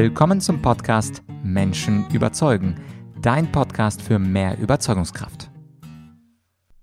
Willkommen zum Podcast Menschen überzeugen, dein Podcast für mehr Überzeugungskraft.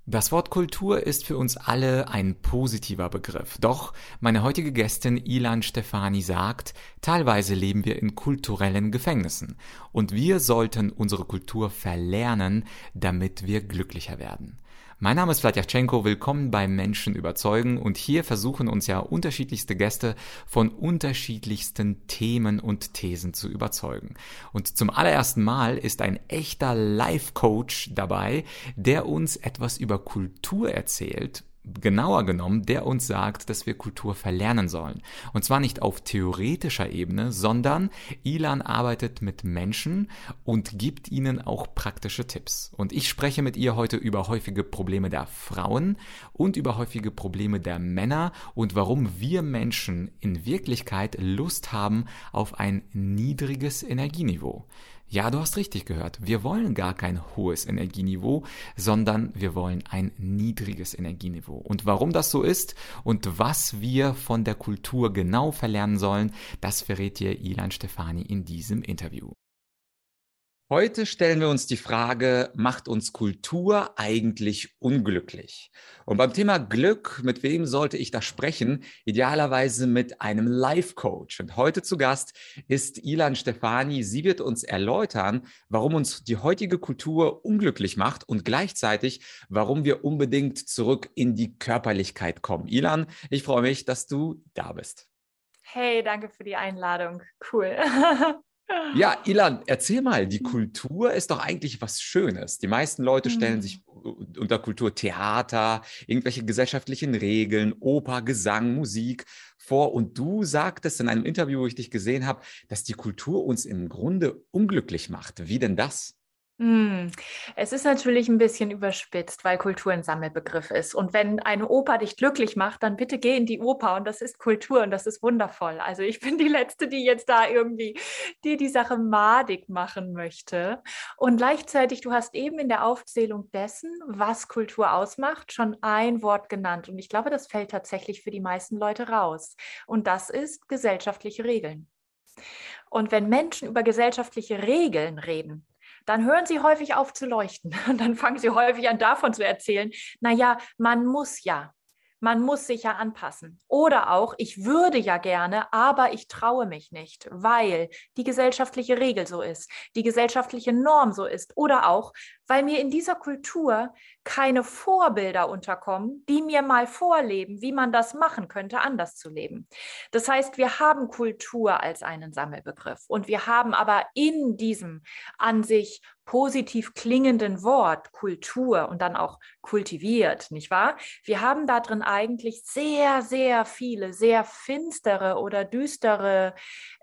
Das Wort Kultur ist für uns alle ein positiver Begriff. Doch meine heutige Gästin Ilan Stefani sagt, teilweise leben wir in kulturellen Gefängnissen und wir sollten unsere Kultur verlernen, damit wir glücklicher werden. Mein Name ist Vladyachenko, willkommen bei Menschen überzeugen und hier versuchen uns ja unterschiedlichste Gäste von unterschiedlichsten Themen und Thesen zu überzeugen. Und zum allerersten Mal ist ein echter Life-Coach dabei, der uns etwas über Kultur erzählt genauer genommen, der uns sagt, dass wir Kultur verlernen sollen. Und zwar nicht auf theoretischer Ebene, sondern Ilan arbeitet mit Menschen und gibt ihnen auch praktische Tipps. Und ich spreche mit ihr heute über häufige Probleme der Frauen und über häufige Probleme der Männer und warum wir Menschen in Wirklichkeit Lust haben auf ein niedriges Energieniveau. Ja, du hast richtig gehört. Wir wollen gar kein hohes Energieniveau, sondern wir wollen ein niedriges Energieniveau. Und warum das so ist und was wir von der Kultur genau verlernen sollen, das verrät dir Ilan Stefani in diesem Interview. Heute stellen wir uns die Frage, macht uns Kultur eigentlich unglücklich? Und beim Thema Glück, mit wem sollte ich da sprechen? Idealerweise mit einem Life-Coach. Und heute zu Gast ist Ilan Stefani. Sie wird uns erläutern, warum uns die heutige Kultur unglücklich macht und gleichzeitig, warum wir unbedingt zurück in die Körperlichkeit kommen. Ilan, ich freue mich, dass du da bist. Hey, danke für die Einladung. Cool. Ja, Ilan, erzähl mal, die Kultur ist doch eigentlich was Schönes. Die meisten Leute stellen sich mhm. unter Kultur Theater, irgendwelche gesellschaftlichen Regeln, Oper, Gesang, Musik vor. Und du sagtest in einem Interview, wo ich dich gesehen habe, dass die Kultur uns im Grunde unglücklich macht. Wie denn das? Hm. Es ist natürlich ein bisschen überspitzt, weil Kultur ein Sammelbegriff ist. Und wenn eine Oper dich glücklich macht, dann bitte geh in die Oper und das ist Kultur und das ist wundervoll. Also ich bin die Letzte, die jetzt da irgendwie die, die Sache madig machen möchte. Und gleichzeitig, du hast eben in der Aufzählung dessen, was Kultur ausmacht, schon ein Wort genannt. Und ich glaube, das fällt tatsächlich für die meisten Leute raus. Und das ist gesellschaftliche Regeln. Und wenn Menschen über gesellschaftliche Regeln reden, dann hören sie häufig auf zu leuchten. Und dann fangen sie häufig an, davon zu erzählen, naja, man muss ja, man muss sich ja anpassen. Oder auch, ich würde ja gerne, aber ich traue mich nicht, weil die gesellschaftliche Regel so ist, die gesellschaftliche Norm so ist. Oder auch, weil mir in dieser Kultur keine Vorbilder unterkommen, die mir mal vorleben, wie man das machen könnte, anders zu leben. Das heißt, wir haben Kultur als einen Sammelbegriff und wir haben aber in diesem an sich positiv klingenden Wort Kultur und dann auch kultiviert, nicht wahr? Wir haben da drin eigentlich sehr, sehr viele, sehr finstere oder düstere,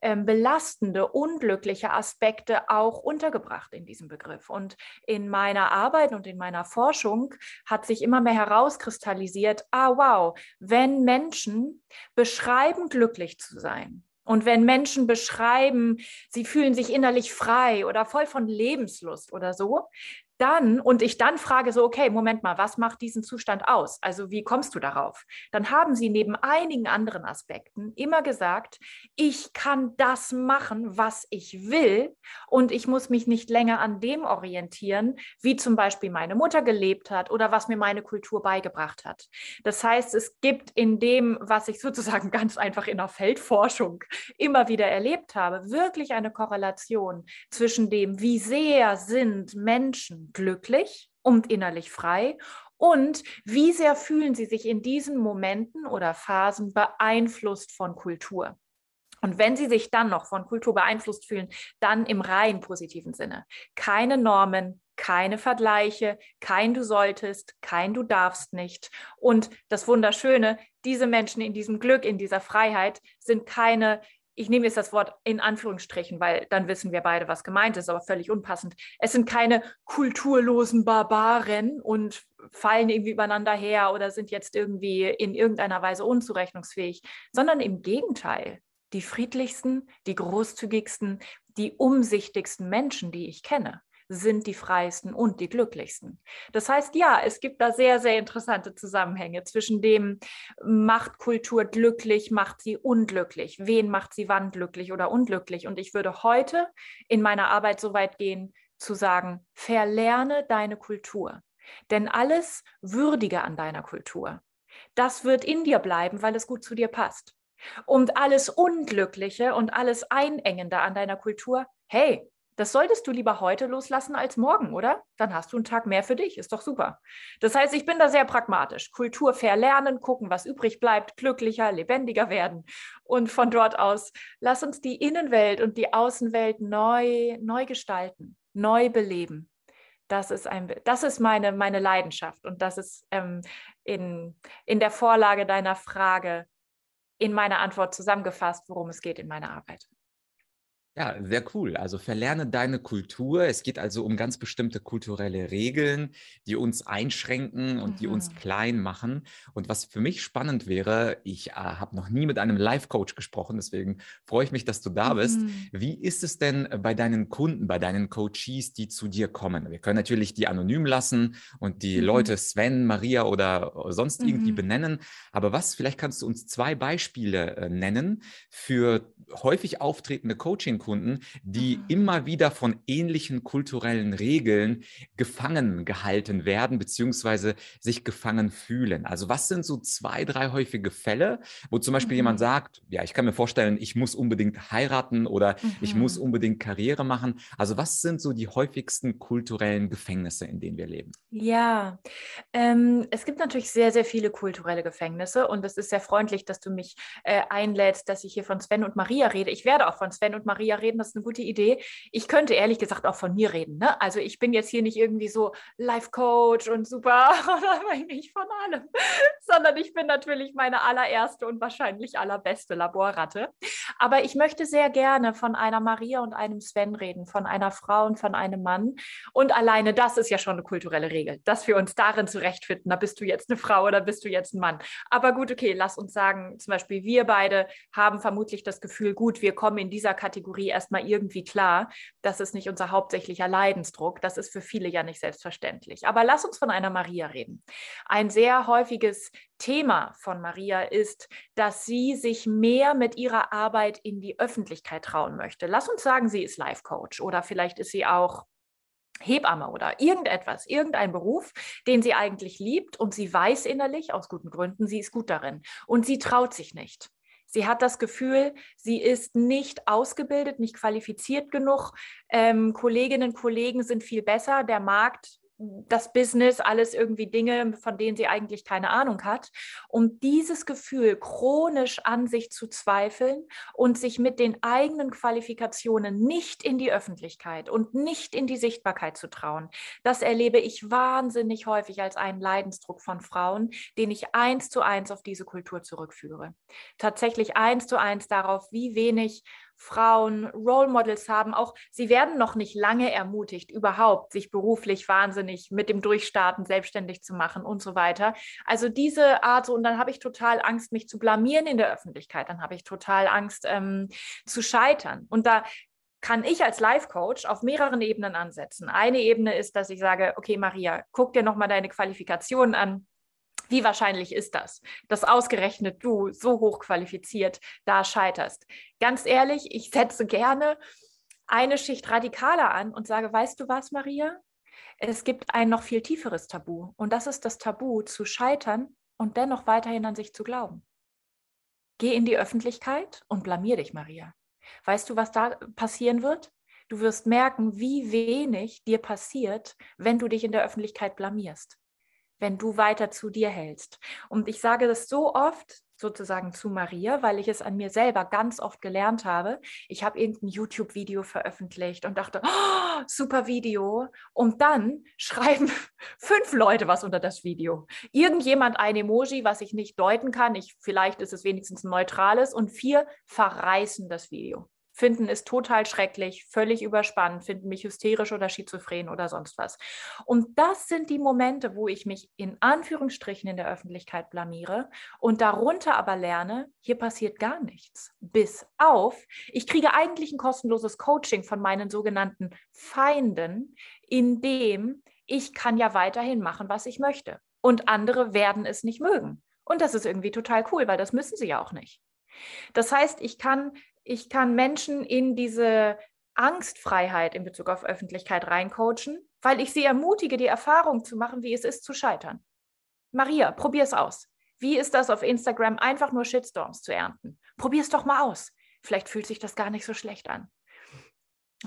ähm, belastende, unglückliche Aspekte auch untergebracht in diesem Begriff. Und in meiner Arbeit und in meiner Forschung hat sich immer mehr herauskristallisiert, ah wow, wenn Menschen beschreiben, glücklich zu sein, und wenn Menschen beschreiben, sie fühlen sich innerlich frei oder voll von Lebenslust oder so, dann und ich dann frage so, okay, Moment mal, was macht diesen Zustand aus? Also wie kommst du darauf? Dann haben sie neben einigen anderen Aspekten immer gesagt, ich kann das machen, was ich will und ich muss mich nicht länger an dem orientieren, wie zum Beispiel meine Mutter gelebt hat oder was mir meine Kultur beigebracht hat. Das heißt, es gibt in dem, was ich sozusagen ganz einfach in der Feldforschung immer wieder erlebt habe, wirklich eine Korrelation zwischen dem, wie sehr sind Menschen glücklich und innerlich frei und wie sehr fühlen sie sich in diesen Momenten oder Phasen beeinflusst von Kultur. Und wenn Sie sich dann noch von Kultur beeinflusst fühlen, dann im rein positiven Sinne. Keine Normen, keine Vergleiche, kein Du solltest, kein Du darfst nicht. Und das Wunderschöne, diese Menschen in diesem Glück, in dieser Freiheit sind keine ich nehme jetzt das Wort in Anführungsstrichen, weil dann wissen wir beide, was gemeint ist, aber völlig unpassend. Es sind keine kulturlosen Barbaren und fallen irgendwie übereinander her oder sind jetzt irgendwie in irgendeiner Weise unzurechnungsfähig, sondern im Gegenteil. Die friedlichsten, die großzügigsten, die umsichtigsten Menschen, die ich kenne, sind die freiesten und die glücklichsten. Das heißt, ja, es gibt da sehr, sehr interessante Zusammenhänge zwischen dem, macht Kultur glücklich, macht sie unglücklich, wen macht sie wann glücklich oder unglücklich. Und ich würde heute in meiner Arbeit so weit gehen, zu sagen, verlerne deine Kultur. Denn alles Würdige an deiner Kultur, das wird in dir bleiben, weil es gut zu dir passt. Und alles Unglückliche und alles Einengende an deiner Kultur, hey, das solltest du lieber heute loslassen als morgen, oder? Dann hast du einen Tag mehr für dich. Ist doch super. Das heißt, ich bin da sehr pragmatisch. Kultur verlernen, gucken, was übrig bleibt, glücklicher, lebendiger werden. Und von dort aus, lass uns die Innenwelt und die Außenwelt neu, neu gestalten, neu beleben. Das ist, ein, das ist meine, meine Leidenschaft. Und das ist ähm, in, in der Vorlage deiner Frage in meiner Antwort zusammengefasst, worum es geht in meiner Arbeit. Ja, sehr cool. Also verlerne deine Kultur. Es geht also um ganz bestimmte kulturelle Regeln, die uns einschränken und mhm. die uns mhm. klein machen. Und was für mich spannend wäre, ich äh, habe noch nie mit einem Life-Coach gesprochen, deswegen freue ich mich, dass du da bist. Mhm. Wie ist es denn bei deinen Kunden, bei deinen Coaches, die zu dir kommen? Wir können natürlich die anonym lassen und die mhm. Leute Sven, Maria oder sonst irgendwie mhm. benennen. Aber was, vielleicht kannst du uns zwei Beispiele äh, nennen für häufig auftretende Coaching Kunden, die mhm. immer wieder von ähnlichen kulturellen Regeln gefangen gehalten werden, beziehungsweise sich gefangen fühlen. Also was sind so zwei, drei häufige Fälle, wo zum Beispiel mhm. jemand sagt, ja, ich kann mir vorstellen, ich muss unbedingt heiraten oder mhm. ich muss mhm. unbedingt Karriere machen. Also was sind so die häufigsten kulturellen Gefängnisse, in denen wir leben? Ja, ähm, es gibt natürlich sehr, sehr viele kulturelle Gefängnisse und es ist sehr freundlich, dass du mich äh, einlädst, dass ich hier von Sven und Maria rede. Ich werde auch von Sven und Maria Maria reden, das ist eine gute Idee. Ich könnte ehrlich gesagt auch von mir reden. Ne? Also ich bin jetzt hier nicht irgendwie so Life-Coach und super nicht von allem, sondern ich bin natürlich meine allererste und wahrscheinlich allerbeste Laborratte. Aber ich möchte sehr gerne von einer Maria und einem Sven reden, von einer Frau und von einem Mann. Und alleine das ist ja schon eine kulturelle Regel, dass wir uns darin zurechtfinden, da bist du jetzt eine Frau oder bist du jetzt ein Mann. Aber gut, okay, lass uns sagen, zum Beispiel wir beide haben vermutlich das Gefühl, gut, wir kommen in dieser Kategorie Kategorie erstmal irgendwie klar. Das ist nicht unser hauptsächlicher Leidensdruck. Das ist für viele ja nicht selbstverständlich. Aber lass uns von einer Maria reden. Ein sehr häufiges Thema von Maria ist, dass sie sich mehr mit ihrer Arbeit in die Öffentlichkeit trauen möchte. Lass uns sagen, sie ist Life Coach oder vielleicht ist sie auch Hebamme oder irgendetwas, irgendein Beruf, den sie eigentlich liebt und sie weiß innerlich aus guten Gründen, sie ist gut darin und sie traut sich nicht. Sie hat das Gefühl, sie ist nicht ausgebildet, nicht qualifiziert genug. Ähm, Kolleginnen und Kollegen sind viel besser. Der Markt das Business, alles irgendwie Dinge, von denen sie eigentlich keine Ahnung hat. Um dieses Gefühl chronisch an sich zu zweifeln und sich mit den eigenen Qualifikationen nicht in die Öffentlichkeit und nicht in die Sichtbarkeit zu trauen, das erlebe ich wahnsinnig häufig als einen Leidensdruck von Frauen, den ich eins zu eins auf diese Kultur zurückführe. Tatsächlich eins zu eins darauf, wie wenig Frauen Role Models haben. Auch sie werden noch nicht lange ermutigt, überhaupt sich beruflich wahnsinnig mit dem Durchstarten selbstständig zu machen und so weiter. Also diese Art, und dann habe ich total Angst, mich zu blamieren in der Öffentlichkeit. Dann habe ich total Angst ähm, zu scheitern. Und da kann ich als Life Coach auf mehreren Ebenen ansetzen. Eine Ebene ist, dass ich sage, okay, Maria, guck dir nochmal deine Qualifikationen an wie wahrscheinlich ist das, dass ausgerechnet du so hoch qualifiziert da scheiterst? Ganz ehrlich, ich setze gerne eine Schicht radikaler an und sage, weißt du was, Maria? Es gibt ein noch viel tieferes Tabu und das ist das Tabu zu scheitern und dennoch weiterhin an sich zu glauben. Geh in die Öffentlichkeit und blamier dich, Maria. Weißt du, was da passieren wird? Du wirst merken, wie wenig dir passiert, wenn du dich in der Öffentlichkeit blamierst wenn du weiter zu dir hältst. Und ich sage das so oft sozusagen zu Maria, weil ich es an mir selber ganz oft gelernt habe. Ich habe irgendein YouTube-Video veröffentlicht und dachte, oh, super Video. Und dann schreiben fünf Leute was unter das Video. Irgendjemand ein Emoji, was ich nicht deuten kann. Ich, vielleicht ist es wenigstens ein neutrales. Und vier verreißen das Video finden es total schrecklich, völlig überspannt, finden mich hysterisch oder schizophren oder sonst was. Und das sind die Momente, wo ich mich in Anführungsstrichen in der Öffentlichkeit blamiere und darunter aber lerne, hier passiert gar nichts. Bis auf, ich kriege eigentlich ein kostenloses Coaching von meinen sogenannten Feinden, in dem ich kann ja weiterhin machen, was ich möchte. Und andere werden es nicht mögen. Und das ist irgendwie total cool, weil das müssen sie ja auch nicht. Das heißt, ich kann ich kann Menschen in diese Angstfreiheit in Bezug auf Öffentlichkeit reincoachen, weil ich sie ermutige, die Erfahrung zu machen, wie es ist zu scheitern. Maria, probier es aus. Wie ist das auf Instagram, einfach nur Shitstorms zu ernten? Probier es doch mal aus. Vielleicht fühlt sich das gar nicht so schlecht an.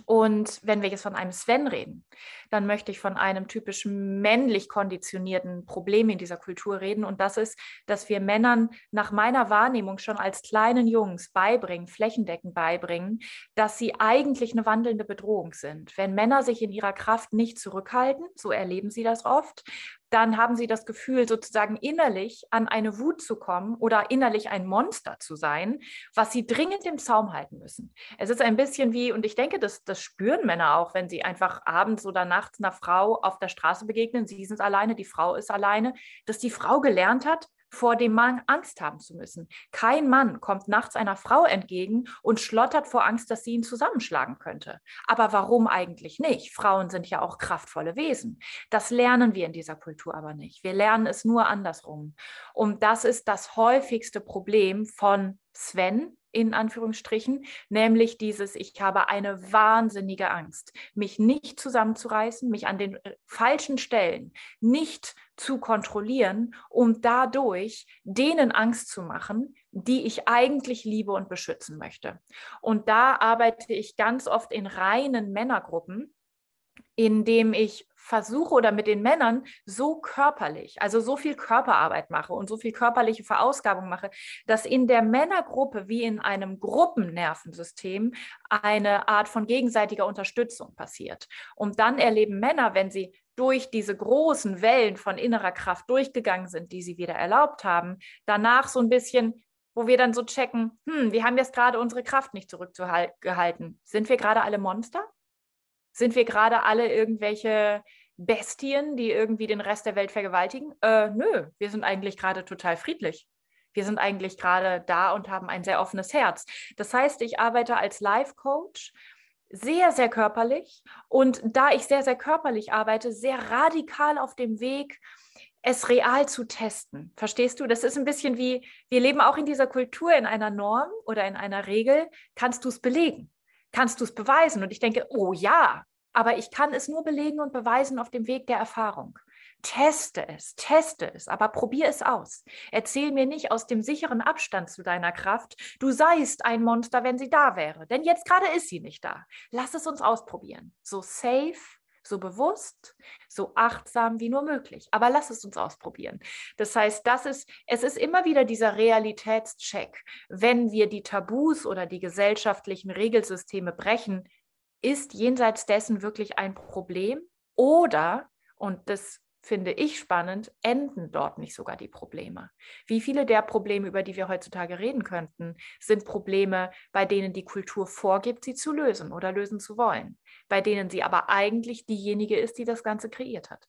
Und wenn wir jetzt von einem Sven reden, dann möchte ich von einem typisch männlich konditionierten Problem in dieser Kultur reden. Und das ist, dass wir Männern nach meiner Wahrnehmung schon als kleinen Jungs beibringen, flächendeckend beibringen, dass sie eigentlich eine wandelnde Bedrohung sind. Wenn Männer sich in ihrer Kraft nicht zurückhalten, so erleben sie das oft, dann haben sie das Gefühl, sozusagen innerlich an eine Wut zu kommen oder innerlich ein Monster zu sein, was sie dringend im Zaum halten müssen. Es ist ein bisschen wie, und ich denke, das, das spüren Männer auch, wenn sie einfach abends oder nachts einer Frau auf der Straße begegnen. Sie sind alleine, die Frau ist alleine, dass die Frau gelernt hat, vor dem Mann Angst haben zu müssen. Kein Mann kommt nachts einer Frau entgegen und schlottert vor Angst, dass sie ihn zusammenschlagen könnte. Aber warum eigentlich nicht? Frauen sind ja auch kraftvolle Wesen. Das lernen wir in dieser Kultur aber nicht. Wir lernen es nur andersrum. Und das ist das häufigste Problem von Sven, in Anführungsstrichen, nämlich dieses, ich habe eine wahnsinnige Angst, mich nicht zusammenzureißen, mich an den äh, falschen Stellen nicht zu kontrollieren, um dadurch denen Angst zu machen, die ich eigentlich liebe und beschützen möchte. Und da arbeite ich ganz oft in reinen Männergruppen, indem ich versuche oder mit den Männern so körperlich, also so viel Körperarbeit mache und so viel körperliche Verausgabung mache, dass in der Männergruppe wie in einem Gruppennervensystem eine Art von gegenseitiger Unterstützung passiert. Und dann erleben Männer, wenn sie durch diese großen Wellen von innerer Kraft durchgegangen sind, die sie wieder erlaubt haben, danach so ein bisschen wo wir dann so checken, hm, wir haben jetzt gerade unsere Kraft nicht zurückgehalten. Sind wir gerade alle Monster? Sind wir gerade alle irgendwelche Bestien, die irgendwie den Rest der Welt vergewaltigen? Äh, nö, wir sind eigentlich gerade total friedlich. Wir sind eigentlich gerade da und haben ein sehr offenes Herz. Das heißt, ich arbeite als Life-Coach sehr, sehr körperlich und da ich sehr, sehr körperlich arbeite, sehr radikal auf dem Weg, es real zu testen. Verstehst du? Das ist ein bisschen wie, wir leben auch in dieser Kultur, in einer Norm oder in einer Regel. Kannst du es belegen? Kannst du es beweisen? Und ich denke, oh ja, aber ich kann es nur belegen und beweisen auf dem Weg der Erfahrung. Teste es, teste es, aber probier es aus. Erzähl mir nicht aus dem sicheren Abstand zu deiner Kraft, du seist ein Monster, wenn sie da wäre. Denn jetzt gerade ist sie nicht da. Lass es uns ausprobieren. So safe so bewusst, so achtsam wie nur möglich. Aber lass es uns ausprobieren. Das heißt, das ist, es ist immer wieder dieser Realitätscheck. Wenn wir die Tabus oder die gesellschaftlichen Regelsysteme brechen, ist jenseits dessen wirklich ein Problem? Oder, und das finde ich spannend, enden dort nicht sogar die Probleme? Wie viele der Probleme, über die wir heutzutage reden könnten, sind Probleme, bei denen die Kultur vorgibt, sie zu lösen oder lösen zu wollen, bei denen sie aber eigentlich diejenige ist, die das Ganze kreiert hat?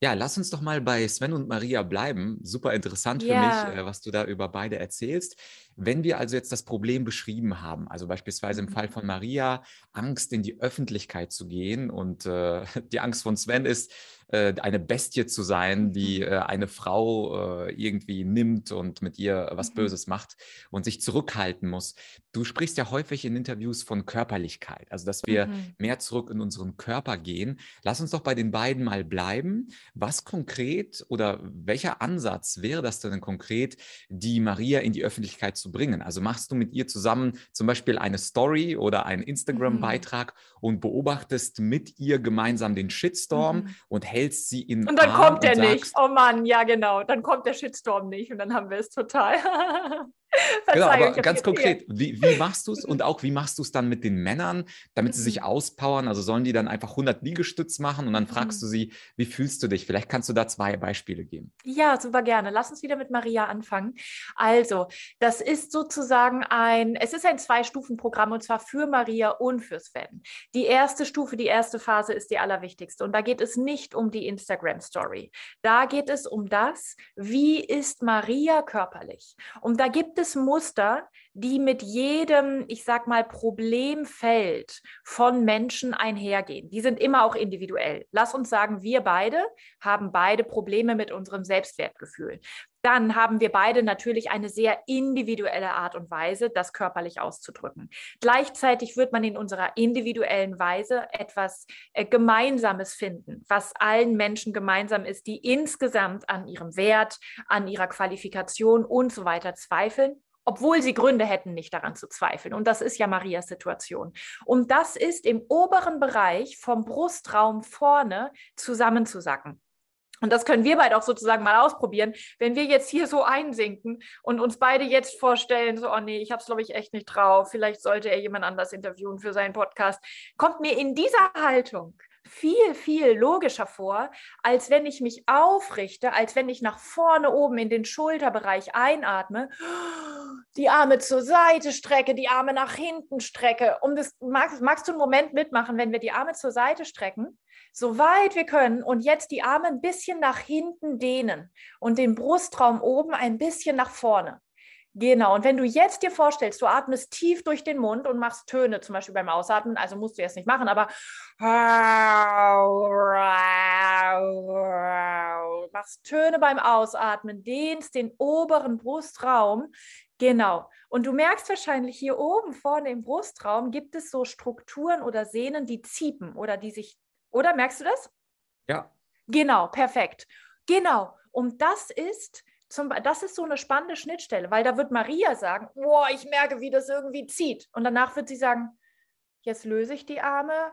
Ja, lass uns doch mal bei Sven und Maria bleiben. Super interessant für ja. mich, äh, was du da über beide erzählst. Wenn wir also jetzt das Problem beschrieben haben, also beispielsweise im mhm. Fall von Maria, Angst in die Öffentlichkeit zu gehen und äh, die Angst von Sven ist, eine Bestie zu sein, die mhm. äh, eine Frau äh, irgendwie nimmt und mit ihr was mhm. Böses macht und sich zurückhalten muss. Du sprichst ja häufig in Interviews von Körperlichkeit, also dass wir mhm. mehr zurück in unseren Körper gehen. Lass uns doch bei den beiden mal bleiben. Was konkret oder welcher Ansatz wäre das denn konkret, die Maria in die Öffentlichkeit zu bringen? Also machst du mit ihr zusammen zum Beispiel eine Story oder einen Instagram-Beitrag mhm. und beobachtest mit ihr gemeinsam den Shitstorm mhm. und hältst sie in Und dann Arm kommt er nicht. Oh Mann, ja genau. Dann kommt der Shitstorm nicht und dann haben wir es total. genau, aber ganz konkret, wie, wie machst du es und auch wie machst du es dann mit den Männern, damit sie sich mhm. auspowern? Also sollen die dann einfach 100 Liegestütz machen und dann fragst mhm. du sie, wie fühlst du dich? Vielleicht kannst du da zwei Beispiele geben. Ja, super gerne. Lass uns wieder mit Maria anfangen. Also, das ist sozusagen ein, es ist ein Zwei-Stufen-Programm und zwar für Maria und für Sven. Die erste Stufe, die erste Phase ist die allerwichtigste und da geht es nicht um die Instagram-Story. Da geht es um das, wie ist Maria körperlich? Und da gibt es Muster, die mit jedem, ich sag mal, Problemfeld von Menschen einhergehen. Die sind immer auch individuell. Lass uns sagen, wir beide haben beide Probleme mit unserem Selbstwertgefühl. Dann haben wir beide natürlich eine sehr individuelle Art und Weise, das körperlich auszudrücken. Gleichzeitig wird man in unserer individuellen Weise etwas äh, Gemeinsames finden, was allen Menschen gemeinsam ist, die insgesamt an ihrem Wert, an ihrer Qualifikation und so weiter zweifeln obwohl sie Gründe hätten, nicht daran zu zweifeln. Und das ist ja Marias Situation. Und das ist im oberen Bereich vom Brustraum vorne zusammenzusacken. Und das können wir beide auch sozusagen mal ausprobieren. Wenn wir jetzt hier so einsinken und uns beide jetzt vorstellen, so, oh nee, ich habe es, glaube ich, echt nicht drauf, vielleicht sollte er jemand anders interviewen für seinen Podcast, kommt mir in dieser Haltung viel, viel logischer vor, als wenn ich mich aufrichte, als wenn ich nach vorne oben in den Schulterbereich einatme, die Arme zur Seite strecke, die Arme nach hinten strecke. Um das, magst, magst du einen Moment mitmachen, wenn wir die Arme zur Seite strecken, so weit wir können und jetzt die Arme ein bisschen nach hinten dehnen und den Brustraum oben ein bisschen nach vorne. Genau, und wenn du jetzt dir vorstellst, du atmest tief durch den Mund und machst Töne, zum Beispiel beim Ausatmen, also musst du jetzt nicht machen, aber machst Töne beim Ausatmen, dehnst den oberen Brustraum, genau. Und du merkst wahrscheinlich hier oben vorne im Brustraum gibt es so Strukturen oder Sehnen, die ziepen oder die sich, oder merkst du das? Ja. Genau, perfekt. Genau. Und das ist zum, das ist so eine spannende Schnittstelle, weil da wird Maria sagen, boah, ich merke, wie das irgendwie zieht. Und danach wird sie sagen, jetzt löse ich die Arme.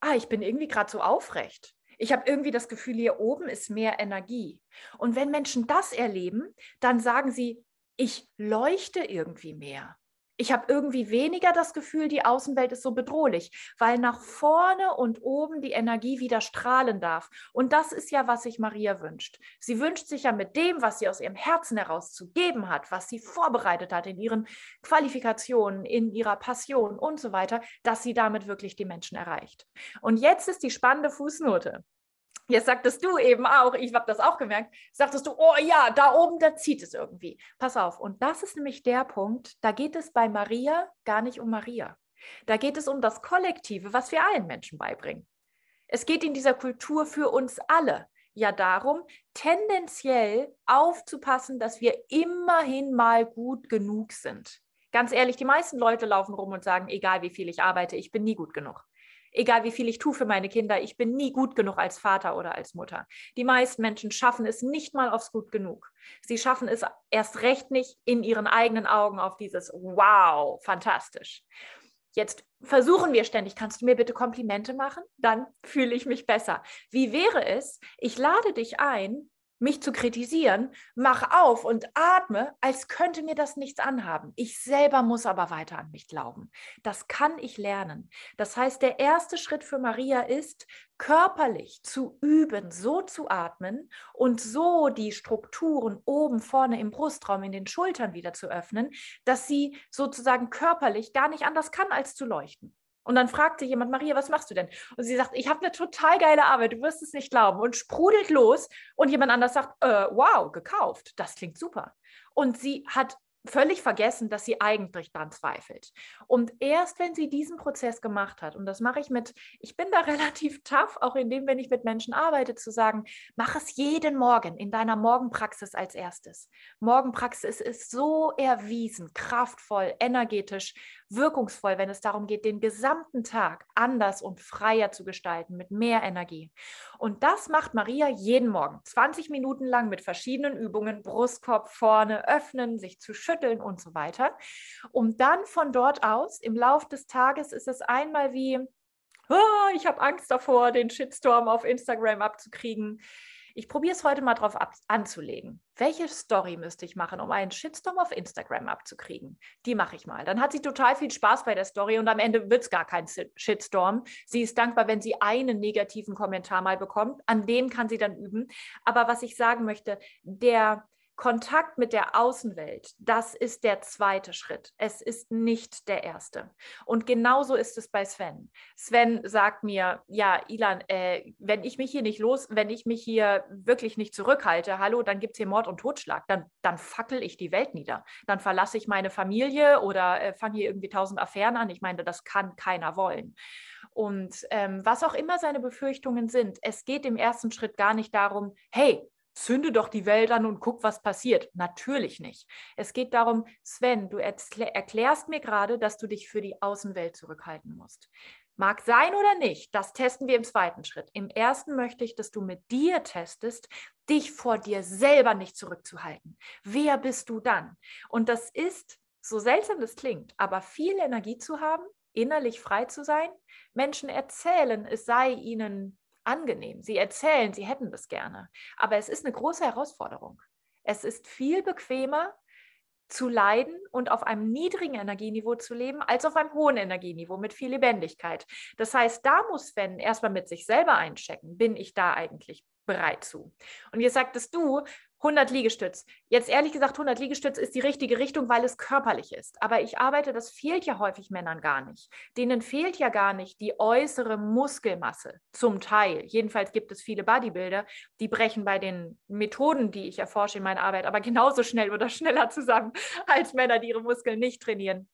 Ah, ich bin irgendwie gerade so aufrecht. Ich habe irgendwie das Gefühl, hier oben ist mehr Energie. Und wenn Menschen das erleben, dann sagen sie, ich leuchte irgendwie mehr ich habe irgendwie weniger das Gefühl, die Außenwelt ist so bedrohlich, weil nach vorne und oben die Energie wieder strahlen darf. Und das ist ja, was sich Maria wünscht. Sie wünscht sich ja mit dem, was sie aus ihrem Herzen heraus zu geben hat, was sie vorbereitet hat in ihren Qualifikationen, in ihrer Passion und so weiter, dass sie damit wirklich die Menschen erreicht. Und jetzt ist die spannende Fußnote. Jetzt sagtest du eben auch, ich habe das auch gemerkt, sagtest du, oh ja, da oben, da zieht es irgendwie. Pass auf, und das ist nämlich der Punkt, da geht es bei Maria gar nicht um Maria. Da geht es um das Kollektive, was wir allen Menschen beibringen. Es geht in dieser Kultur für uns alle ja darum, tendenziell aufzupassen, dass wir immerhin mal gut genug sind. Ganz ehrlich, die meisten Leute laufen rum und sagen, egal wie viel ich arbeite, ich bin nie gut genug egal wie viel ich tue für meine Kinder, ich bin nie gut genug als Vater oder als Mutter. Die meisten Menschen schaffen es nicht mal aufs gut genug. Sie schaffen es erst recht nicht in ihren eigenen Augen auf dieses Wow, fantastisch. Jetzt versuchen wir ständig, kannst du mir bitte Komplimente machen? Dann fühle ich mich besser. Wie wäre es, ich lade dich ein, mich zu kritisieren, mach auf und atme, als könnte mir das nichts anhaben. Ich selber muss aber weiter an mich glauben. Das kann ich lernen. Das heißt, der erste Schritt für Maria ist, körperlich zu üben, so zu atmen und so die Strukturen oben vorne im Brustraum in den Schultern wieder zu öffnen, dass sie sozusagen körperlich gar nicht anders kann, als zu leuchten. Und dann fragte jemand, Maria, was machst du denn? Und sie sagt, ich habe eine total geile Arbeit, du wirst es nicht glauben. Und sprudelt los. Und jemand anders sagt, äh, wow, gekauft. Das klingt super. Und sie hat völlig vergessen, dass sie eigentlich daran zweifelt. Und erst wenn sie diesen Prozess gemacht hat, und das mache ich mit, ich bin da relativ tough, auch in dem, wenn ich mit Menschen arbeite, zu sagen, mach es jeden Morgen in deiner Morgenpraxis als erstes. Morgenpraxis ist so erwiesen, kraftvoll, energetisch, wirkungsvoll, wenn es darum geht, den gesamten Tag anders und freier zu gestalten, mit mehr Energie. Und das macht Maria jeden Morgen, 20 Minuten lang mit verschiedenen Übungen, Brustkorb vorne öffnen, sich zu schütteln und so weiter. Um dann von dort aus, im Lauf des Tages ist es einmal wie, oh, ich habe Angst davor, den Shitstorm auf Instagram abzukriegen Ich probiere es heute mal drauf ab, anzulegen. Welche Story müsste ich machen, um einen Shitstorm auf Instagram abzukriegen? Die mache ich mal. Dann hat sie total viel Spaß bei der Story und am Ende wird es gar kein Shitstorm. Sie ist dankbar, wenn sie einen negativen Kommentar mal bekommt. An dem kann sie dann üben. Aber was ich sagen möchte, der Kontakt mit der Außenwelt, das ist der zweite Schritt. Es ist nicht der erste. Und genauso ist es bei Sven. Sven sagt mir, ja, Ilan, äh, wenn ich mich hier nicht los, wenn ich mich hier wirklich nicht zurückhalte, hallo, dann gibt es hier Mord und Totschlag, dann, dann fackel ich die Welt nieder. Dann verlasse ich meine Familie oder äh, fange hier irgendwie tausend Affären an. Ich meine, das kann keiner wollen. Und ähm, was auch immer seine Befürchtungen sind, es geht im ersten Schritt gar nicht darum, hey, zünde doch die Welt an und guck, was passiert. Natürlich nicht. Es geht darum, Sven, du erklärst mir gerade, dass du dich für die Außenwelt zurückhalten musst. Mag sein oder nicht, das testen wir im zweiten Schritt. Im ersten möchte ich, dass du mit dir testest, dich vor dir selber nicht zurückzuhalten. Wer bist du dann? Und das ist, so seltsam das klingt, aber viel Energie zu haben, innerlich frei zu sein. Menschen erzählen, es sei ihnen angenehm. Sie erzählen, sie hätten das gerne. Aber es ist eine große Herausforderung. Es ist viel bequemer zu leiden und auf einem niedrigen Energieniveau zu leben, als auf einem hohen Energieniveau mit viel Lebendigkeit. Das heißt, da muss Sven erstmal mit sich selber einchecken, bin ich da eigentlich bereit zu. Und jetzt sagtest du, 100 Liegestütz. Jetzt ehrlich gesagt, 100 Liegestütz ist die richtige Richtung, weil es körperlich ist. Aber ich arbeite, das fehlt ja häufig Männern gar nicht. Denen fehlt ja gar nicht die äußere Muskelmasse, zum Teil. Jedenfalls gibt es viele Bodybuilder, die brechen bei den Methoden, die ich erforsche in meiner Arbeit, aber genauso schnell oder schneller zusammen als Männer, die ihre Muskeln nicht trainieren.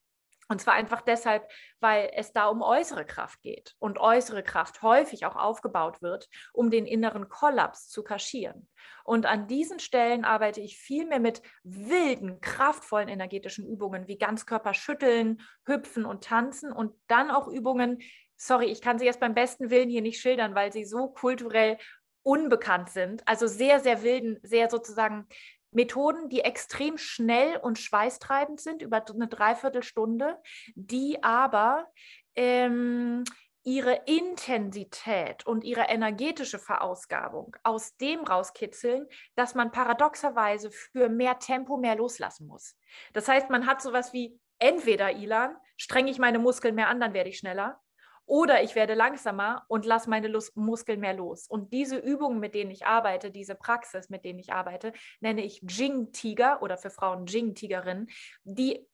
Und zwar einfach deshalb, weil es da um äußere Kraft geht und äußere Kraft häufig auch aufgebaut wird, um den inneren Kollaps zu kaschieren. Und an diesen Stellen arbeite ich viel mehr mit wilden, kraftvollen energetischen Übungen wie Ganzkörperschütteln, Hüpfen und Tanzen und dann auch Übungen, sorry, ich kann sie jetzt beim besten Willen hier nicht schildern, weil sie so kulturell unbekannt sind. Also sehr, sehr wilden, sehr sozusagen Methoden, die extrem schnell und schweißtreibend sind, über eine Dreiviertelstunde, die aber ähm, ihre Intensität und ihre energetische Verausgabung aus dem rauskitzeln, dass man paradoxerweise für mehr Tempo mehr loslassen muss. Das heißt, man hat sowas wie entweder Ilan, strenge ich meine Muskeln mehr an, dann werde ich schneller, oder ich werde langsamer und lasse meine Lus Muskeln mehr los. Und diese Übungen, mit denen ich arbeite, diese Praxis, mit denen ich arbeite, nenne ich Jing-Tiger oder für Frauen Jing-Tigerinnen, die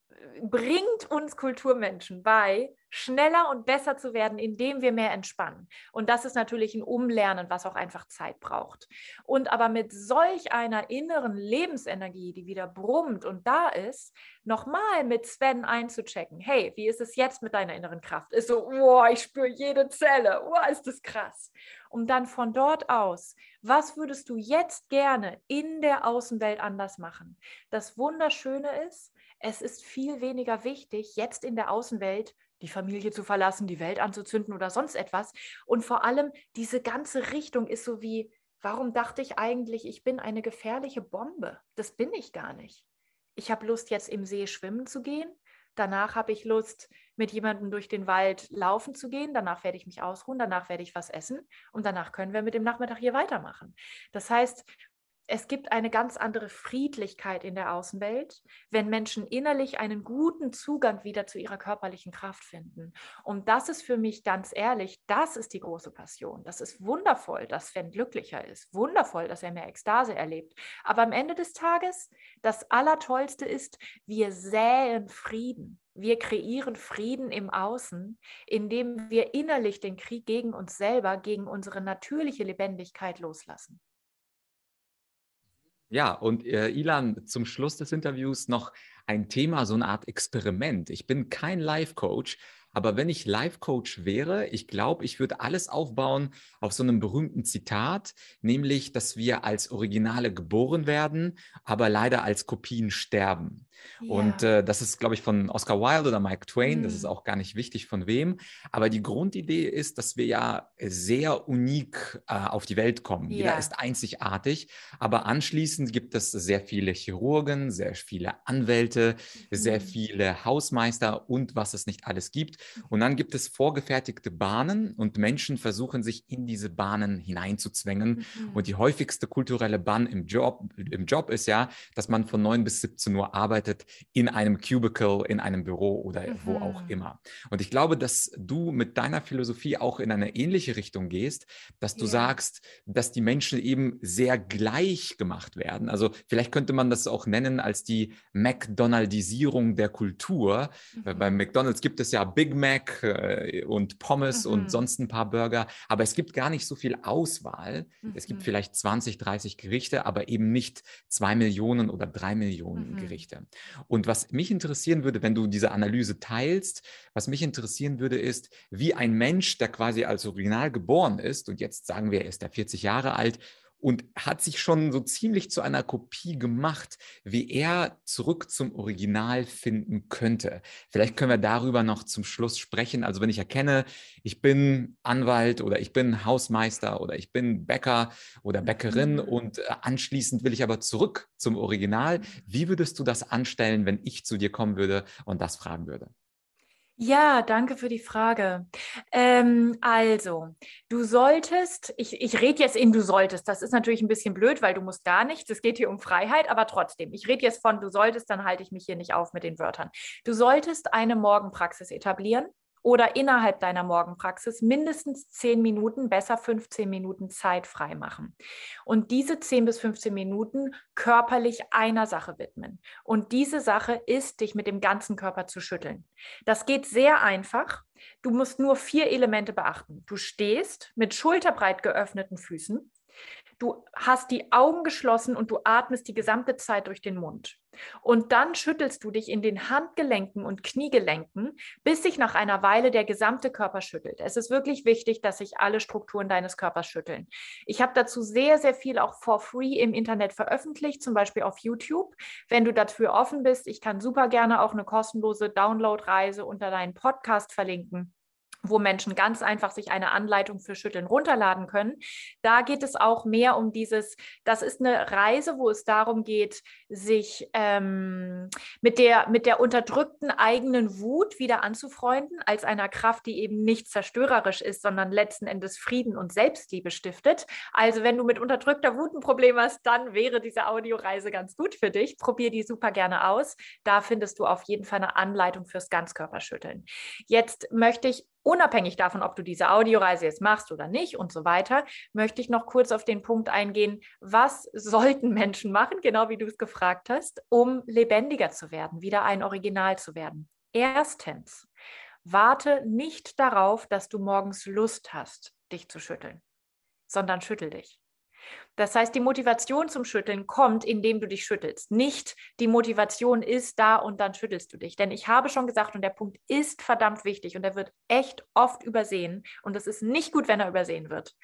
bringt uns Kulturmenschen bei, schneller und besser zu werden, indem wir mehr entspannen. Und das ist natürlich ein Umlernen, was auch einfach Zeit braucht. Und aber mit solch einer inneren Lebensenergie, die wieder brummt und da ist, nochmal mit Sven einzuchecken. Hey, wie ist es jetzt mit deiner inneren Kraft? Ist so, oh, ich spüre jede Zelle. Oh, ist das krass. Und dann von dort aus, was würdest du jetzt gerne in der Außenwelt anders machen? Das Wunderschöne ist, es ist viel weniger wichtig, jetzt in der Außenwelt die Familie zu verlassen, die Welt anzuzünden oder sonst etwas. Und vor allem, diese ganze Richtung ist so wie, warum dachte ich eigentlich, ich bin eine gefährliche Bombe? Das bin ich gar nicht. Ich habe Lust, jetzt im See schwimmen zu gehen. Danach habe ich Lust, mit jemandem durch den Wald laufen zu gehen. Danach werde ich mich ausruhen. Danach werde ich was essen. Und danach können wir mit dem Nachmittag hier weitermachen. Das heißt, es gibt eine ganz andere Friedlichkeit in der Außenwelt, wenn Menschen innerlich einen guten Zugang wieder zu ihrer körperlichen Kraft finden. Und das ist für mich ganz ehrlich, das ist die große Passion. Das ist wundervoll, dass Sven glücklicher ist. Wundervoll, dass er mehr Ekstase erlebt. Aber am Ende des Tages, das Allertollste ist, wir säen Frieden. Wir kreieren Frieden im Außen, indem wir innerlich den Krieg gegen uns selber, gegen unsere natürliche Lebendigkeit loslassen. Ja, und äh, Ilan, zum Schluss des Interviews noch ein Thema, so eine Art Experiment. Ich bin kein Life-Coach, aber wenn ich Life-Coach wäre, ich glaube, ich würde alles aufbauen auf so einem berühmten Zitat, nämlich, dass wir als Originale geboren werden, aber leider als Kopien sterben. Ja. Und äh, das ist, glaube ich, von Oscar Wilde oder Mike Twain. Mhm. Das ist mhm. auch gar nicht wichtig von wem. Aber die Grundidee ist, dass wir ja sehr unik äh, auf die Welt kommen. Ja. Jeder ist einzigartig. Aber anschließend gibt es sehr viele Chirurgen, sehr viele Anwälte, mhm. sehr viele Hausmeister und was es nicht alles gibt. Und dann gibt es vorgefertigte Bahnen und Menschen versuchen sich in diese Bahnen hineinzuzwängen. Mhm. Und die häufigste kulturelle Bahn im Job, im Job ist ja, dass man von 9 bis 17 Uhr arbeitet in einem Cubicle, in einem Büro oder mhm. wo auch mhm. immer. Und ich glaube, dass du mit deiner Philosophie auch in eine ähnliche Richtung gehst, dass du ja. sagst, dass die Menschen eben sehr gleich gemacht werden. Also vielleicht könnte man das auch nennen als die McDonaldisierung der Kultur. Mhm. Beim McDonald's gibt es ja Big Mac äh, und Pommes mhm. und sonst ein paar Burger, aber es gibt gar nicht so viel Auswahl. Es gibt mhm. vielleicht 20, 30 Gerichte, aber eben nicht zwei Millionen oder drei Millionen mhm. Gerichte. Und was mich interessieren würde, wenn du diese Analyse teilst, was mich interessieren würde, ist, wie ein Mensch, der quasi als Original geboren ist, und jetzt sagen wir, er ist er 40 Jahre alt, und hat sich schon so ziemlich zu einer Kopie gemacht, wie er zurück zum Original finden könnte. Vielleicht können wir darüber noch zum Schluss sprechen. Also wenn ich erkenne, ich bin Anwalt oder ich bin Hausmeister oder ich bin Bäcker oder Bäckerin mhm. und äh, anschließend will ich aber zurück zum Original, wie würdest du das anstellen, wenn ich zu dir kommen würde und das fragen würde? Ja, danke für die Frage. Ähm, also, du solltest, ich, ich rede jetzt in du solltest, das ist natürlich ein bisschen blöd, weil du musst gar nichts, es geht hier um Freiheit, aber trotzdem, ich rede jetzt von du solltest, dann halte ich mich hier nicht auf mit den Wörtern. Du solltest eine Morgenpraxis etablieren oder innerhalb deiner Morgenpraxis mindestens 10 Minuten, besser 15 Minuten Zeit frei machen. Und diese 10 bis 15 Minuten körperlich einer Sache widmen. Und diese Sache ist, dich mit dem ganzen Körper zu schütteln. Das geht sehr einfach. Du musst nur vier Elemente beachten. Du stehst mit schulterbreit geöffneten Füßen. Du hast die Augen geschlossen und du atmest die gesamte Zeit durch den Mund. Und dann schüttelst du dich in den Handgelenken und Kniegelenken, bis sich nach einer Weile der gesamte Körper schüttelt. Es ist wirklich wichtig, dass sich alle Strukturen deines Körpers schütteln. Ich habe dazu sehr, sehr viel auch for free im Internet veröffentlicht, zum Beispiel auf YouTube. Wenn du dafür offen bist, ich kann super gerne auch eine kostenlose Downloadreise unter deinen Podcast verlinken wo Menschen ganz einfach sich eine Anleitung für Schütteln runterladen können. Da geht es auch mehr um dieses, das ist eine Reise, wo es darum geht, sich ähm, mit, der, mit der unterdrückten eigenen Wut wieder anzufreunden, als einer Kraft, die eben nicht zerstörerisch ist, sondern letzten Endes Frieden und Selbstliebe stiftet. Also wenn du mit unterdrückter Wut ein Problem hast, dann wäre diese Audioreise ganz gut für dich. Probier die super gerne aus. Da findest du auf jeden Fall eine Anleitung fürs Ganzkörperschütteln. Jetzt möchte ich Unabhängig davon, ob du diese Audioreise jetzt machst oder nicht und so weiter, möchte ich noch kurz auf den Punkt eingehen, was sollten Menschen machen, genau wie du es gefragt hast, um lebendiger zu werden, wieder ein Original zu werden. Erstens, warte nicht darauf, dass du morgens Lust hast, dich zu schütteln, sondern schüttel dich. Das heißt, die Motivation zum Schütteln kommt, indem du dich schüttelst. Nicht die Motivation ist da und dann schüttelst du dich. Denn ich habe schon gesagt, und der Punkt ist verdammt wichtig und er wird echt oft übersehen. Und es ist nicht gut, wenn er übersehen wird.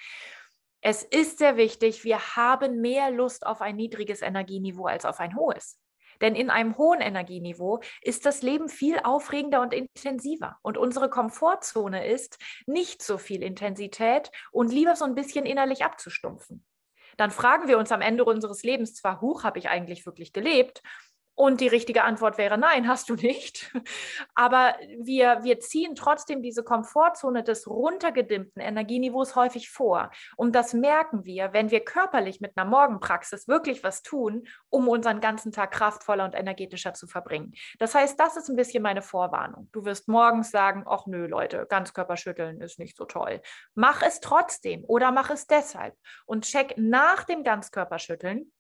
Es ist sehr wichtig, wir haben mehr Lust auf ein niedriges Energieniveau als auf ein hohes. Denn in einem hohen Energieniveau ist das Leben viel aufregender und intensiver. Und unsere Komfortzone ist nicht so viel Intensität und lieber so ein bisschen innerlich abzustumpfen dann fragen wir uns am Ende unseres Lebens zwar, huch, habe ich eigentlich wirklich gelebt? Und die richtige Antwort wäre nein, hast du nicht. Aber wir, wir ziehen trotzdem diese Komfortzone des runtergedimmten Energieniveaus häufig vor. Und das merken wir, wenn wir körperlich mit einer Morgenpraxis wirklich was tun, um unseren ganzen Tag kraftvoller und energetischer zu verbringen. Das heißt, das ist ein bisschen meine Vorwarnung. Du wirst morgens sagen, ach nö, Leute, Ganzkörperschütteln ist nicht so toll. Mach es trotzdem oder mach es deshalb und check nach dem Ganzkörperschütteln,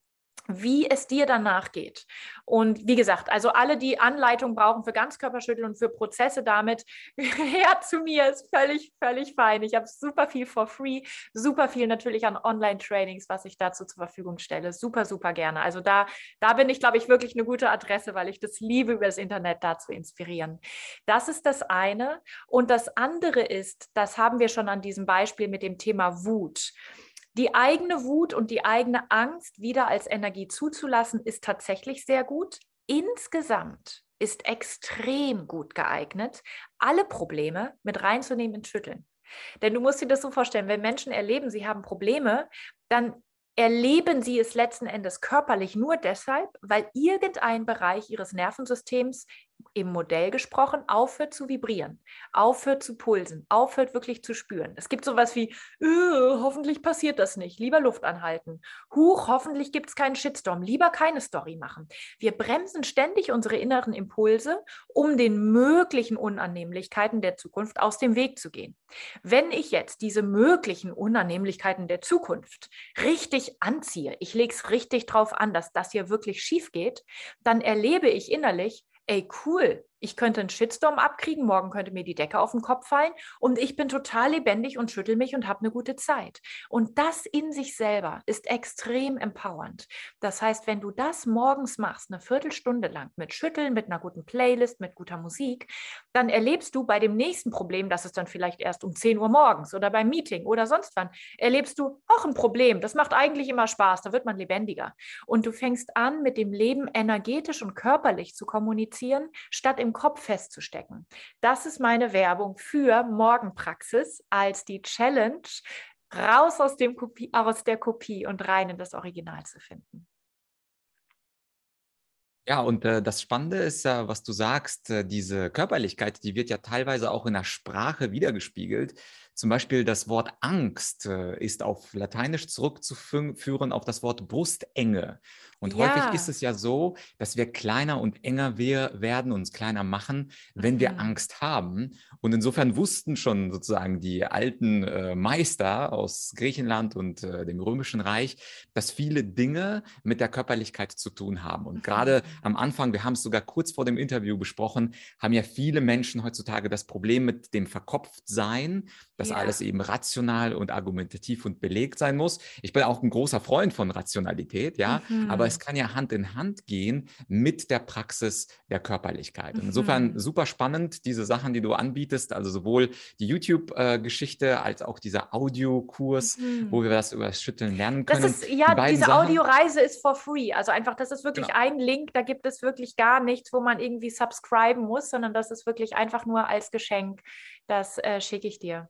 wie es dir danach geht. Und wie gesagt, also alle, die Anleitung brauchen für Ganzkörperschütteln und für Prozesse damit, her zu mir, ist völlig, völlig fein. Ich habe super viel for free, super viel natürlich an Online-Trainings, was ich dazu zur Verfügung stelle. Super, super gerne. Also da, da bin ich, glaube ich, wirklich eine gute Adresse, weil ich das liebe, über das Internet da zu inspirieren. Das ist das eine. Und das andere ist, das haben wir schon an diesem Beispiel mit dem Thema Wut. Die eigene Wut und die eigene Angst wieder als Energie zuzulassen, ist tatsächlich sehr gut. insgesamt ist extrem gut geeignet, alle Probleme mit reinzunehmen ins Schütteln. Denn du musst dir das so vorstellen, wenn Menschen erleben, sie haben Probleme, dann erleben sie es letzten Endes körperlich nur deshalb, weil irgendein Bereich ihres Nervensystems im Modell gesprochen, aufhört zu vibrieren, aufhört zu pulsen, aufhört wirklich zu spüren. Es gibt sowas wie, äh, hoffentlich passiert das nicht, lieber Luft anhalten. Huch, hoffentlich gibt es keinen Shitstorm, lieber keine Story machen. Wir bremsen ständig unsere inneren Impulse, um den möglichen Unannehmlichkeiten der Zukunft aus dem Weg zu gehen. Wenn ich jetzt diese möglichen Unannehmlichkeiten der Zukunft richtig anziehe, ich lege es richtig drauf an, dass das hier wirklich schief geht, dann erlebe ich innerlich, ey, cool, ich könnte einen Shitstorm abkriegen, morgen könnte mir die Decke auf den Kopf fallen und ich bin total lebendig und schüttel mich und habe eine gute Zeit. Und das in sich selber ist extrem empowernd. Das heißt, wenn du das morgens machst, eine Viertelstunde lang mit Schütteln, mit einer guten Playlist, mit guter Musik, dann erlebst du bei dem nächsten Problem, das ist dann vielleicht erst um 10 Uhr morgens oder beim Meeting oder sonst wann, erlebst du auch ein Problem. Das macht eigentlich immer Spaß, da wird man lebendiger. Und du fängst an, mit dem Leben energetisch und körperlich zu kommunizieren, statt im im Kopf festzustecken. Das ist meine Werbung für Morgenpraxis als die Challenge, raus aus, dem Kopie, aus der Kopie und rein in das Original zu finden. Ja, und äh, das Spannende ist ja, was du sagst, äh, diese Körperlichkeit, die wird ja teilweise auch in der Sprache wiedergespiegelt. Zum Beispiel das Wort Angst äh, ist auf Lateinisch zurückzuführen auf das Wort Brustenge. Und ja. häufig ist es ja so, dass wir kleiner und enger wir werden, uns kleiner machen, wenn mhm. wir Angst haben. Und insofern wussten schon sozusagen die alten äh, Meister aus Griechenland und äh, dem Römischen Reich, dass viele Dinge mit der Körperlichkeit zu tun haben. Und mhm. gerade am Anfang, wir haben es sogar kurz vor dem Interview besprochen, haben ja viele Menschen heutzutage das Problem mit dem Verkopftsein. Das dass ja. alles eben rational und argumentativ und belegt sein muss. Ich bin auch ein großer Freund von Rationalität, ja, mhm. aber es kann ja Hand in Hand gehen mit der Praxis der Körperlichkeit. Und insofern mhm. super spannend, diese Sachen, die du anbietest, also sowohl die YouTube-Geschichte als auch dieser Audiokurs, mhm. wo wir das über das Schütteln lernen können. Das ist, ja, die diese Audioreise ist for free. Also einfach, das ist wirklich genau. ein Link, da gibt es wirklich gar nichts, wo man irgendwie subscriben muss, sondern das ist wirklich einfach nur als Geschenk. Das äh, schicke ich dir.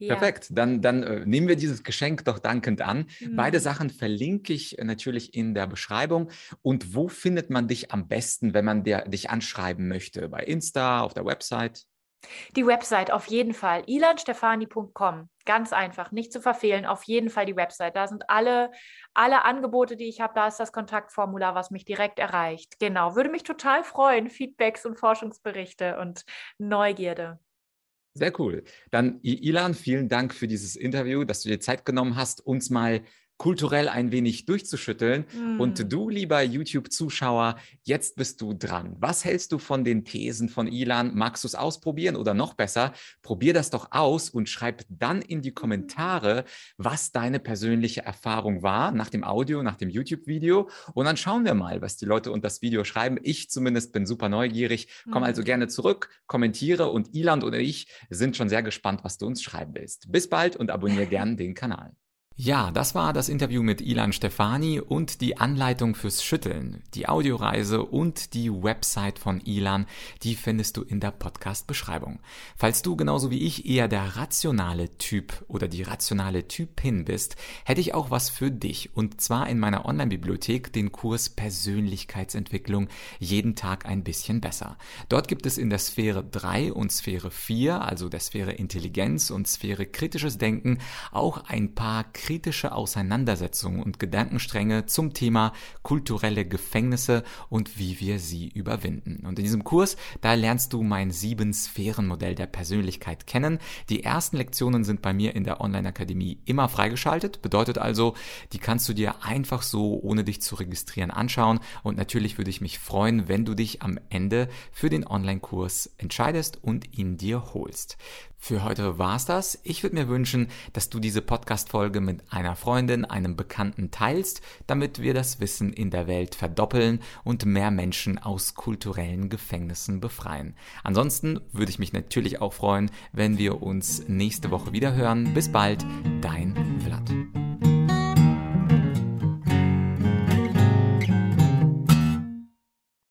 Ja. Perfekt, dann, dann äh, nehmen wir dieses Geschenk doch dankend an. Mhm. Beide Sachen verlinke ich äh, natürlich in der Beschreibung. Und wo findet man dich am besten, wenn man der, dich anschreiben möchte? Bei Insta, auf der Website? Die Website auf jeden Fall, ilanstefani.com. Ganz einfach, nicht zu verfehlen, auf jeden Fall die Website. Da sind alle, alle Angebote, die ich habe, da ist das Kontaktformular, was mich direkt erreicht. Genau, würde mich total freuen. Feedbacks und Forschungsberichte und Neugierde. Sehr cool. Dann Ilan, vielen Dank für dieses Interview, dass du dir Zeit genommen hast, uns mal kulturell ein wenig durchzuschütteln. Mm. Und du, lieber YouTube-Zuschauer, jetzt bist du dran. Was hältst du von den Thesen von Ilan? Magst du es ausprobieren oder noch besser, probier das doch aus und schreib dann in die Kommentare, was deine persönliche Erfahrung war nach dem Audio, nach dem YouTube-Video. Und dann schauen wir mal, was die Leute unter das Video schreiben. Ich zumindest bin super neugierig. Komm also mm. gerne zurück, kommentiere und Ilan und ich sind schon sehr gespannt, was du uns schreiben willst. Bis bald und abonniere gerne den Kanal. Ja, das war das Interview mit Ilan Stefani und die Anleitung fürs Schütteln. Die Audioreise und die Website von Ilan, die findest du in der Podcast-Beschreibung. Falls du genauso wie ich eher der rationale Typ oder die rationale Typin bist, hätte ich auch was für dich. Und zwar in meiner Online-Bibliothek den Kurs Persönlichkeitsentwicklung jeden Tag ein bisschen besser. Dort gibt es in der Sphäre 3 und Sphäre 4, also der Sphäre Intelligenz und Sphäre kritisches Denken, auch ein paar kritische Auseinandersetzungen und Gedankenstränge zum Thema kulturelle Gefängnisse und wie wir sie überwinden. Und in diesem Kurs, da lernst du mein Sieben-Sphären-Modell der Persönlichkeit kennen. Die ersten Lektionen sind bei mir in der Online-Akademie immer freigeschaltet. Bedeutet also, die kannst du dir einfach so, ohne dich zu registrieren, anschauen. Und natürlich würde ich mich freuen, wenn du dich am Ende für den Online-Kurs entscheidest und ihn dir holst. Für heute war's das. Ich würde mir wünschen, dass du diese Podcast-Folge mit einer Freundin, einem Bekannten teilst, damit wir das Wissen in der Welt verdoppeln und mehr Menschen aus kulturellen Gefängnissen befreien. Ansonsten würde ich mich natürlich auch freuen, wenn wir uns nächste Woche wieder hören. Bis bald, dein Vlad.